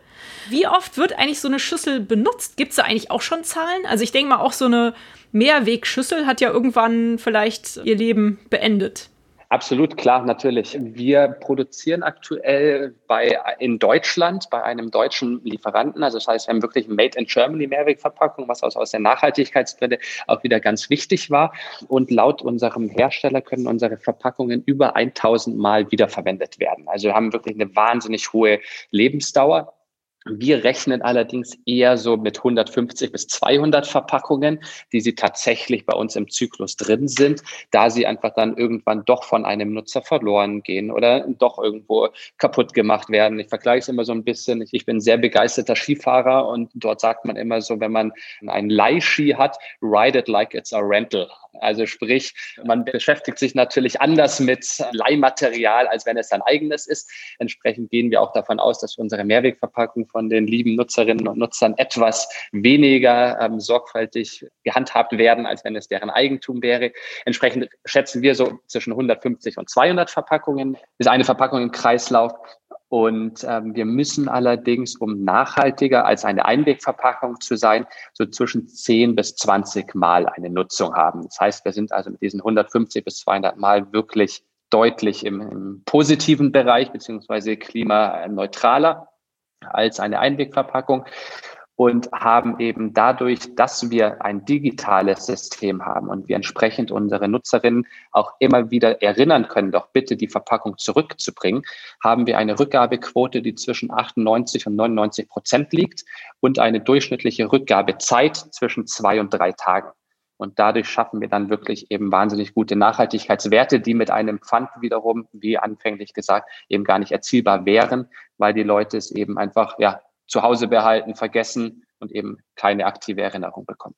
Wie oft wird eigentlich so eine Schüssel benutzt? Gibt es da eigentlich auch schon Zahlen? Also ich denke mal, auch so eine Mehrwegschüssel hat ja irgendwann vielleicht ihr Leben beendet. Absolut, klar, natürlich. Wir produzieren aktuell bei, in Deutschland bei einem deutschen Lieferanten. Also das heißt, wir haben wirklich Made in Germany Mehrwegverpackung, was aus, aus der Nachhaltigkeitsbrille auch wieder ganz wichtig war. Und laut unserem Hersteller können unsere Verpackungen über 1000 Mal wiederverwendet werden. Also wir haben wirklich eine wahnsinnig hohe Lebensdauer. Wir rechnen allerdings eher so mit 150 bis 200 Verpackungen, die sie tatsächlich bei uns im Zyklus drin sind, da sie einfach dann irgendwann doch von einem Nutzer verloren gehen oder doch irgendwo kaputt gemacht werden. Ich vergleiche es immer so ein bisschen. Ich bin sehr begeisterter Skifahrer und dort sagt man immer so, wenn man einen Leihski hat, ride it like it's a rental. Also sprich, man beschäftigt sich natürlich anders mit Leihmaterial, als wenn es sein eigenes ist. Entsprechend gehen wir auch davon aus, dass unsere Mehrwegverpackung von den lieben Nutzerinnen und Nutzern etwas weniger ähm, sorgfältig gehandhabt werden, als wenn es deren Eigentum wäre. Entsprechend schätzen wir so zwischen 150 und 200 Verpackungen. Ist eine Verpackung im Kreislauf. Und ähm, wir müssen allerdings, um nachhaltiger als eine Einwegverpackung zu sein, so zwischen 10 bis 20 Mal eine Nutzung haben. Das heißt, wir sind also mit diesen 150 bis 200 Mal wirklich deutlich im, im positiven Bereich beziehungsweise klimaneutraler als eine Einwegverpackung und haben eben dadurch, dass wir ein digitales System haben und wir entsprechend unsere Nutzerinnen auch immer wieder erinnern können, doch bitte die Verpackung zurückzubringen, haben wir eine Rückgabequote, die zwischen 98 und 99 Prozent liegt und eine durchschnittliche Rückgabezeit zwischen zwei und drei Tagen. Und dadurch schaffen wir dann wirklich eben wahnsinnig gute Nachhaltigkeitswerte, die mit einem Pfand wiederum, wie anfänglich gesagt, eben gar nicht erzielbar wären, weil die Leute es eben einfach, ja, zu Hause behalten, vergessen und eben keine aktive Erinnerung bekommen.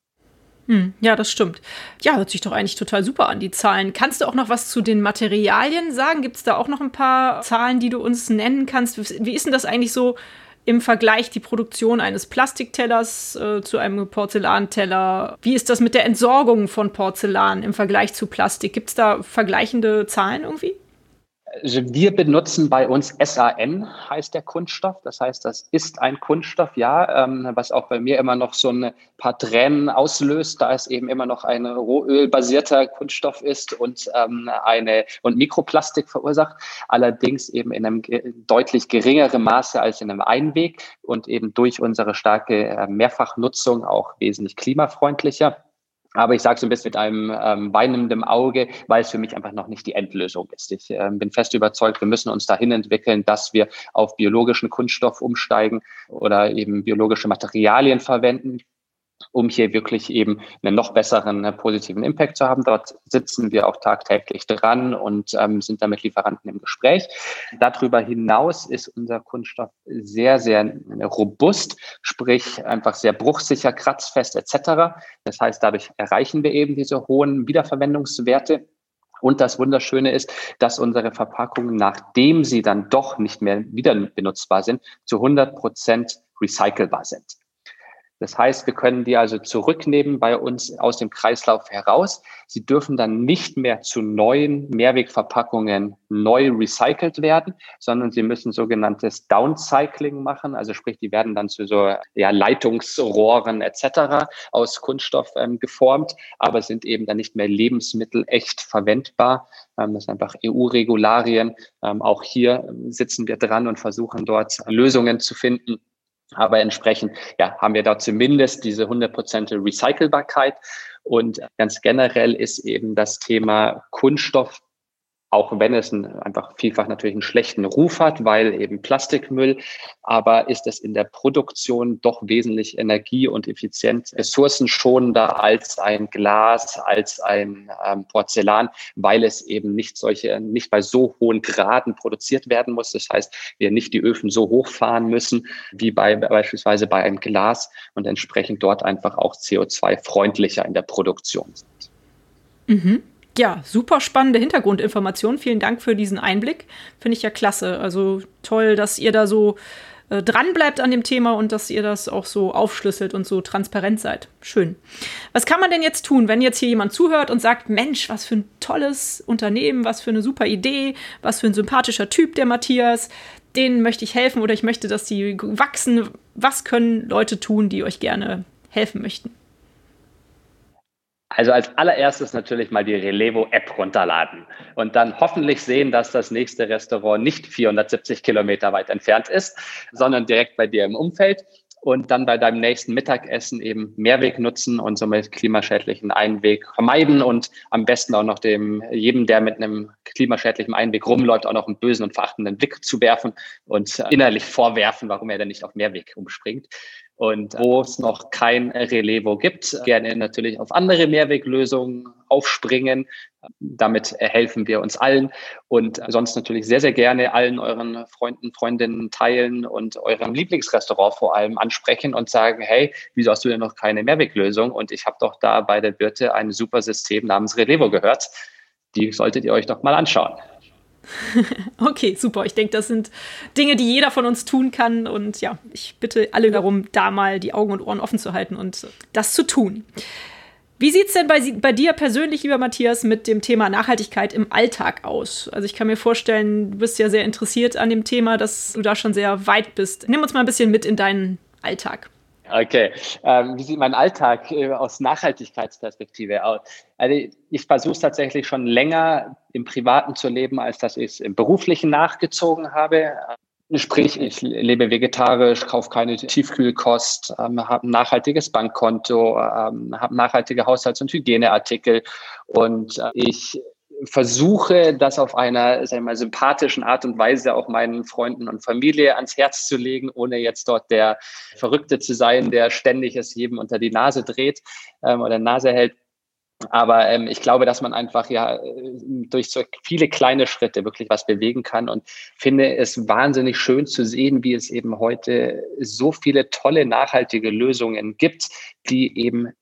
Hm, ja, das stimmt. Ja, hört sich doch eigentlich total super an, die Zahlen. Kannst du auch noch was zu den Materialien sagen? Gibt es da auch noch ein paar Zahlen, die du uns nennen kannst? Wie ist denn das eigentlich so im Vergleich die Produktion eines Plastiktellers äh, zu einem Porzellanteller? Wie ist das mit der Entsorgung von Porzellan im Vergleich zu Plastik? Gibt es da vergleichende Zahlen irgendwie? Also wir benutzen bei uns SAN, heißt der Kunststoff. Das heißt, das ist ein Kunststoff, ja, ähm, was auch bei mir immer noch so ein paar Tränen auslöst, da es eben immer noch ein rohölbasierter Kunststoff ist und ähm, eine und Mikroplastik verursacht. Allerdings eben in einem deutlich geringeren Maße als in einem Einweg und eben durch unsere starke äh, Mehrfachnutzung auch wesentlich klimafreundlicher. Aber ich sage so ein bisschen mit einem ähm, weinenden Auge, weil es für mich einfach noch nicht die Endlösung ist. Ich äh, bin fest überzeugt, wir müssen uns dahin entwickeln, dass wir auf biologischen Kunststoff umsteigen oder eben biologische Materialien verwenden um hier wirklich eben einen noch besseren äh, positiven Impact zu haben. Dort sitzen wir auch tagtäglich dran und ähm, sind da mit Lieferanten im Gespräch. Darüber hinaus ist unser Kunststoff sehr, sehr äh, robust, sprich einfach sehr bruchsicher, kratzfest etc. Das heißt, dadurch erreichen wir eben diese hohen Wiederverwendungswerte Und das Wunderschöne ist, dass unsere Verpackungen, nachdem sie dann doch nicht mehr wieder benutzbar sind, zu 100 Prozent recycelbar sind. Das heißt, wir können die also zurücknehmen bei uns aus dem Kreislauf heraus. Sie dürfen dann nicht mehr zu neuen Mehrwegverpackungen neu recycelt werden, sondern sie müssen sogenanntes Downcycling machen. Also sprich, die werden dann zu so ja, Leitungsrohren etc. aus Kunststoff ähm, geformt, aber sind eben dann nicht mehr lebensmittelecht verwendbar. Ähm, das sind einfach EU-Regularien. Ähm, auch hier sitzen wir dran und versuchen dort Lösungen zu finden aber entsprechend ja, haben wir da zumindest diese 100% Recycelbarkeit. Und ganz generell ist eben das Thema Kunststoff auch wenn es ein, einfach vielfach natürlich einen schlechten Ruf hat, weil eben Plastikmüll, aber ist es in der Produktion doch wesentlich energie- und effizient ressourcenschonender als ein Glas, als ein ähm, Porzellan, weil es eben nicht solche, nicht bei so hohen Graden produziert werden muss. Das heißt, wir nicht die Öfen so hochfahren müssen wie bei beispielsweise bei einem Glas und entsprechend dort einfach auch CO2-freundlicher in der Produktion sind. Mhm ja, super spannende Hintergrundinformationen. Vielen Dank für diesen Einblick. Finde ich ja klasse. Also toll, dass ihr da so äh, dran bleibt an dem Thema und dass ihr das auch so aufschlüsselt und so transparent seid. Schön. Was kann man denn jetzt tun, wenn jetzt hier jemand zuhört und sagt, Mensch, was für ein tolles Unternehmen, was für eine super Idee, was für ein sympathischer Typ der Matthias, denen möchte ich helfen oder ich möchte, dass sie wachsen. Was können Leute tun, die euch gerne helfen möchten? Also als allererstes natürlich mal die Relevo-App runterladen und dann hoffentlich sehen, dass das nächste Restaurant nicht 470 Kilometer weit entfernt ist, sondern direkt bei dir im Umfeld und dann bei deinem nächsten Mittagessen eben Mehrweg nutzen und somit klimaschädlichen Einweg vermeiden und am besten auch noch dem jedem, der mit einem klimaschädlichen Einweg rumläuft, auch noch einen bösen und verachtenden Blick zu werfen und innerlich vorwerfen, warum er denn nicht auf Mehrweg umspringt. Und wo es noch kein Relevo gibt, gerne natürlich auf andere Mehrweglösungen aufspringen. Damit helfen wir uns allen und sonst natürlich sehr, sehr gerne allen euren Freunden, Freundinnen teilen und eurem Lieblingsrestaurant vor allem ansprechen und sagen, hey, wieso hast du denn noch keine Mehrweglösung? Und ich habe doch da bei der Wirte ein super System namens Relevo gehört. Die solltet ihr euch doch mal anschauen. okay, super. Ich denke, das sind Dinge, die jeder von uns tun kann. Und ja, ich bitte alle darum, da mal die Augen und Ohren offen zu halten und das zu tun. Wie sieht es denn bei, bei, dir persönlich, lieber Matthias, mit dem Thema Nachhaltigkeit im Alltag aus? Also ich kann mir vorstellen, du bist ja sehr interessiert an dem Thema, dass du da schon sehr weit bist. Nimm uns mal ein bisschen mit in deinen Alltag. Okay, ähm, wie sieht mein Alltag äh, aus Nachhaltigkeitsperspektive aus? Also ich versuche es tatsächlich schon länger im Privaten zu leben, als dass ich es im Beruflichen nachgezogen habe. Sprich, ich lebe vegetarisch, kaufe keine Tiefkühlkost, ähm, habe ein nachhaltiges Bankkonto, ähm, habe nachhaltige Haushalts- und Hygieneartikel und äh, ich versuche, das auf einer sagen wir mal, sympathischen Art und Weise auch meinen Freunden und Familie ans Herz zu legen, ohne jetzt dort der Verrückte zu sein, der ständig es jedem unter die Nase dreht ähm, oder Nase hält. Aber ähm, ich glaube, dass man einfach ja durch so viele kleine Schritte wirklich was bewegen kann und finde es wahnsinnig schön zu sehen, wie es eben heute so viele tolle nachhaltige Lösungen gibt, die eben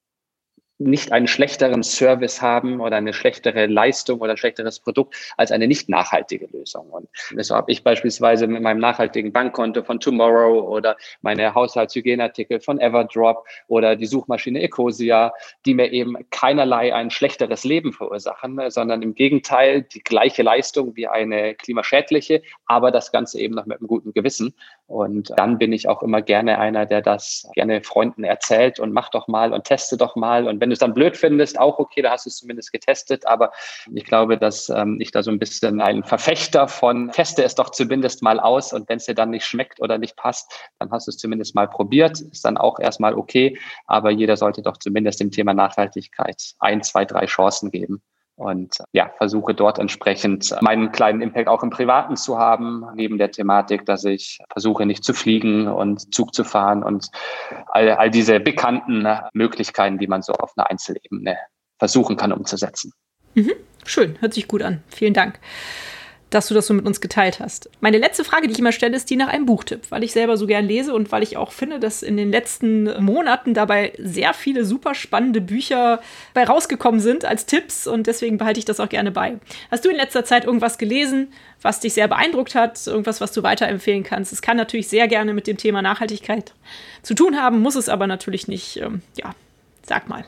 nicht einen schlechteren Service haben oder eine schlechtere Leistung oder ein schlechteres Produkt als eine nicht nachhaltige Lösung. Und so habe ich beispielsweise mit meinem nachhaltigen Bankkonto von Tomorrow oder meine Haushaltshygieneartikel von Everdrop oder die Suchmaschine Ecosia, die mir eben keinerlei ein schlechteres Leben verursachen, sondern im Gegenteil die gleiche Leistung wie eine klimaschädliche, aber das Ganze eben noch mit einem guten Gewissen. Und dann bin ich auch immer gerne einer, der das gerne Freunden erzählt und mach doch mal und teste doch mal. Und wenn du es dann blöd findest, auch okay, da hast du es zumindest getestet. Aber ich glaube, dass ähm, ich da so ein bisschen ein Verfechter von teste es doch zumindest mal aus. Und wenn es dir dann nicht schmeckt oder nicht passt, dann hast du es zumindest mal probiert. Ist dann auch erstmal okay. Aber jeder sollte doch zumindest dem Thema Nachhaltigkeit ein, zwei, drei Chancen geben und ja, versuche dort entsprechend meinen kleinen Impact auch im Privaten zu haben, neben der Thematik, dass ich versuche nicht zu fliegen und Zug zu fahren und all, all diese bekannten Möglichkeiten, die man so auf einer Einzelebene versuchen kann umzusetzen. Mhm. Schön, hört sich gut an. Vielen Dank. Dass du das so mit uns geteilt hast. Meine letzte Frage, die ich immer stelle, ist die nach einem Buchtipp, weil ich selber so gern lese und weil ich auch finde, dass in den letzten Monaten dabei sehr viele super spannende Bücher bei rausgekommen sind als Tipps und deswegen behalte ich das auch gerne bei. Hast du in letzter Zeit irgendwas gelesen, was dich sehr beeindruckt hat, irgendwas, was du weiterempfehlen kannst? Es kann natürlich sehr gerne mit dem Thema Nachhaltigkeit zu tun haben, muss es aber natürlich nicht. Ähm, ja, sag mal.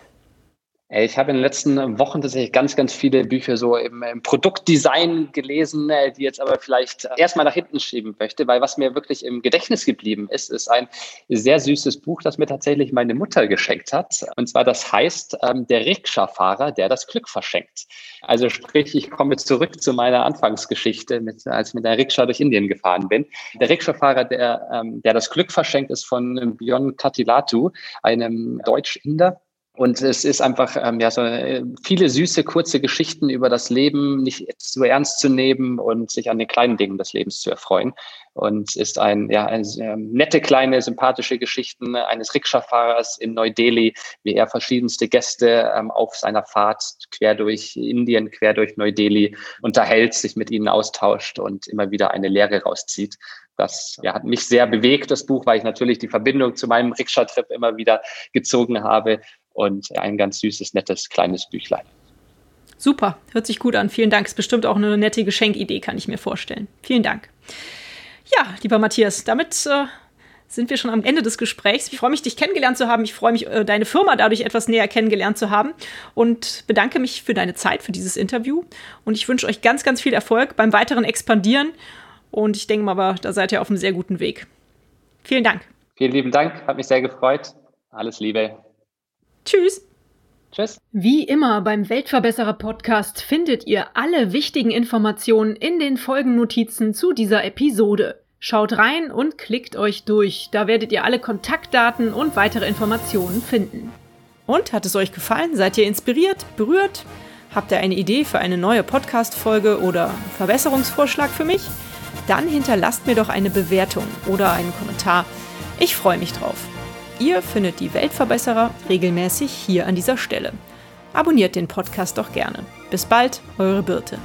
Ich habe in den letzten Wochen tatsächlich ganz, ganz viele Bücher so im, im Produktdesign gelesen, äh, die jetzt aber vielleicht erstmal nach hinten schieben möchte, weil was mir wirklich im Gedächtnis geblieben ist, ist ein sehr süßes Buch, das mir tatsächlich meine Mutter geschenkt hat. Und zwar das heißt ähm, Der Rikscha-Fahrer, der das Glück verschenkt. Also sprich, ich komme zurück zu meiner Anfangsgeschichte, mit, als ich mit der Rikscha durch Indien gefahren bin. Der Rikscha-Fahrer, der, ähm, der das Glück verschenkt, ist von Björn Katilatu, einem Deutsch-Inder und es ist einfach ähm, ja so äh, viele süße, kurze Geschichten über das Leben, nicht so ernst zu nehmen und sich an den kleinen Dingen des Lebens zu erfreuen. Und ist ein, ja, eine ähm, nette, kleine, sympathische Geschichten eines Rikscha-Fahrers in Neu-Delhi, wie er verschiedenste Gäste ähm, auf seiner Fahrt quer durch Indien, quer durch Neu-Delhi unterhält, sich mit ihnen austauscht und immer wieder eine Lehre rauszieht. Das ja, hat mich sehr bewegt, das Buch, weil ich natürlich die Verbindung zu meinem Rikscha-Trip immer wieder gezogen habe und ein ganz süßes, nettes, kleines Büchlein. Super, hört sich gut an. Vielen Dank. Ist bestimmt auch eine nette Geschenkidee, kann ich mir vorstellen. Vielen Dank. Ja, lieber Matthias, damit äh, sind wir schon am Ende des Gesprächs. Ich freue mich, dich kennengelernt zu haben. Ich freue mich, äh, deine Firma dadurch etwas näher kennengelernt zu haben und bedanke mich für deine Zeit, für dieses Interview. Und ich wünsche euch ganz, ganz viel Erfolg beim weiteren Expandieren. Und ich denke mal, da seid ihr auf einem sehr guten Weg. Vielen Dank. Vielen lieben Dank, hat mich sehr gefreut. Alles Liebe. Tschüss. Tschüss. Wie immer beim Weltverbesserer Podcast findet ihr alle wichtigen Informationen in den Folgennotizen zu dieser Episode. Schaut rein und klickt euch durch. Da werdet ihr alle Kontaktdaten und weitere Informationen finden. Und hat es euch gefallen? Seid ihr inspiriert, berührt? Habt ihr eine Idee für eine neue Podcast-Folge oder Verbesserungsvorschlag für mich? Dann hinterlasst mir doch eine Bewertung oder einen Kommentar. Ich freue mich drauf. Ihr findet die Weltverbesserer regelmäßig hier an dieser Stelle. Abonniert den Podcast doch gerne. Bis bald, eure Birte.